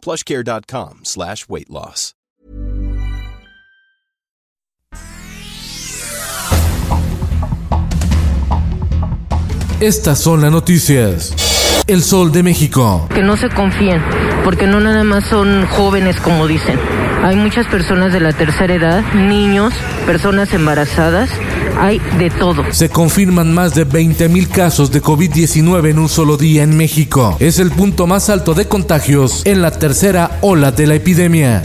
plushcare.com slash weight loss. Estas son las noticias. El Sol de México. Que no se confíen, porque no nada más son jóvenes como dicen. Hay muchas personas de la tercera edad, niños, personas embarazadas, hay de todo. Se confirman más de 20 mil casos de COVID-19 en un solo día en México. Es el punto más alto de contagios en la tercera ola de la epidemia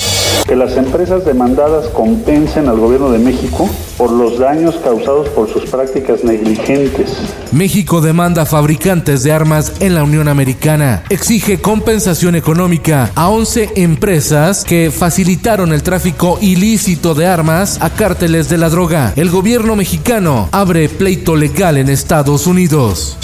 que las empresas demandadas compensen al gobierno de México por los daños causados por sus prácticas negligentes. México demanda fabricantes de armas en la Unión Americana. Exige compensación económica a 11 empresas que facilitaron el tráfico ilícito de armas a cárteles de la droga. El gobierno mexicano abre pleito legal en Estados Unidos.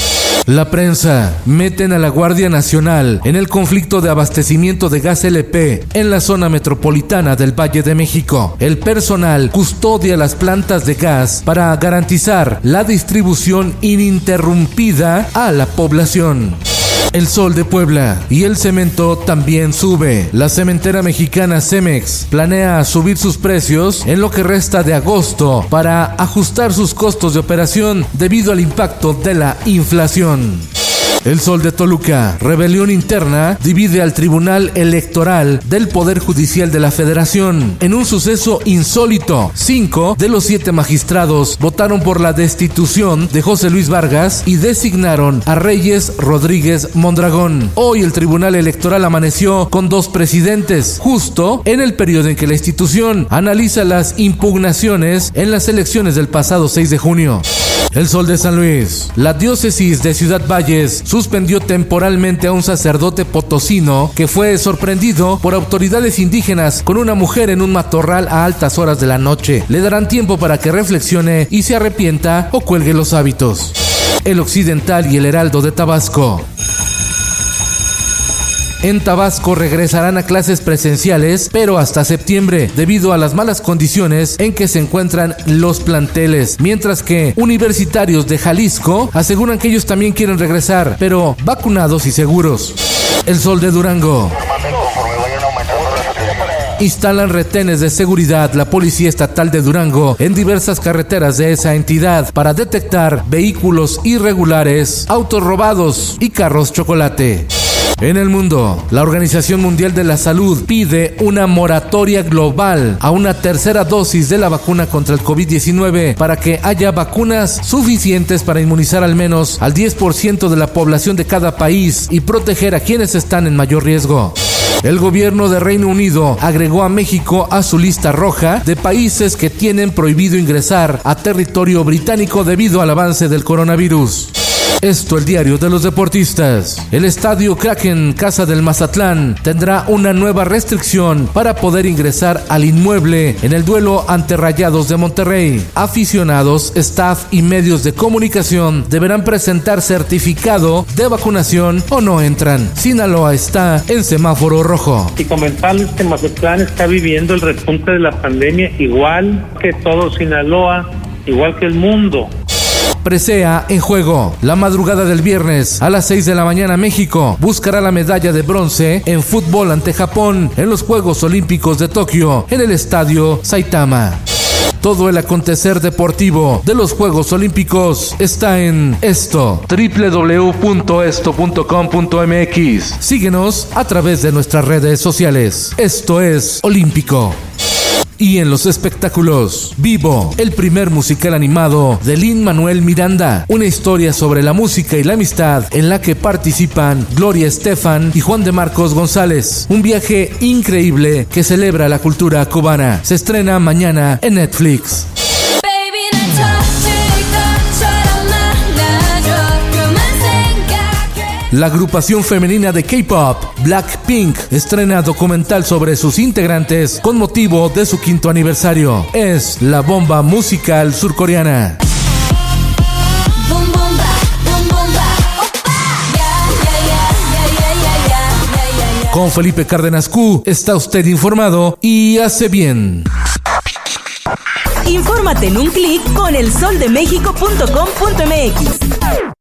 La prensa meten a la Guardia Nacional en el conflicto de abastecimiento de gas LP en la zona metropolitana del Valle de México. El personal custodia las plantas de gas para garantizar la distribución ininterrumpida a la población. El sol de Puebla y el cemento también sube. La cementera mexicana Cemex planea subir sus precios en lo que resta de agosto para ajustar sus costos de operación debido al impacto de la inflación. El Sol de Toluca, rebelión interna, divide al Tribunal Electoral del Poder Judicial de la Federación. En un suceso insólito, cinco de los siete magistrados votaron por la destitución de José Luis Vargas y designaron a Reyes Rodríguez Mondragón. Hoy el Tribunal Electoral amaneció con dos presidentes, justo en el periodo en que la institución analiza las impugnaciones en las elecciones del pasado 6 de junio. El Sol de San Luis. La diócesis de Ciudad Valles suspendió temporalmente a un sacerdote potosino que fue sorprendido por autoridades indígenas con una mujer en un matorral a altas horas de la noche. Le darán tiempo para que reflexione y se arrepienta o cuelgue los hábitos. El Occidental y el Heraldo de Tabasco. En Tabasco regresarán a clases presenciales, pero hasta septiembre, debido a las malas condiciones en que se encuentran los planteles. Mientras que universitarios de Jalisco aseguran que ellos también quieren regresar, pero vacunados y seguros. El sol de Durango. Instalan retenes de seguridad la Policía Estatal de Durango en diversas carreteras de esa entidad para detectar vehículos irregulares, autos robados y carros chocolate. En el mundo, la Organización Mundial de la Salud pide una moratoria global a una tercera dosis de la vacuna contra el COVID-19 para que haya vacunas suficientes para inmunizar al menos al 10% de la población de cada país y proteger a quienes están en mayor riesgo. El gobierno de Reino Unido agregó a México a su lista roja de países que tienen prohibido ingresar a territorio británico debido al avance del coronavirus. Esto el diario de los deportistas. El estadio Kraken Casa del Mazatlán tendrá una nueva restricción para poder ingresar al inmueble en el duelo ante Rayados de Monterrey. Aficionados, staff y medios de comunicación deberán presentar certificado de vacunación o no entran. Sinaloa está en semáforo rojo. Y comentarles que Mazatlán está viviendo el repunte de la pandemia igual que todo Sinaloa, igual que el mundo. Presea en juego. La madrugada del viernes a las 6 de la mañana México buscará la medalla de bronce en fútbol ante Japón en los Juegos Olímpicos de Tokio en el estadio Saitama. Todo el acontecer deportivo de los Juegos Olímpicos está en esto, www.esto.com.mx. Síguenos a través de nuestras redes sociales. Esto es Olímpico. Y en los espectáculos, Vivo, el primer musical animado de Lin Manuel Miranda, una historia sobre la música y la amistad en la que participan Gloria Estefan y Juan de Marcos González. Un viaje increíble que celebra la cultura cubana. Se estrena mañana en Netflix. La agrupación femenina de K-pop, Blackpink, estrena documental sobre sus integrantes con motivo de su quinto aniversario. Es la bomba musical surcoreana. Con Felipe Cárdenas Q está usted informado y hace bien. Infórmate en un clic con elsoldemexico.com.mx.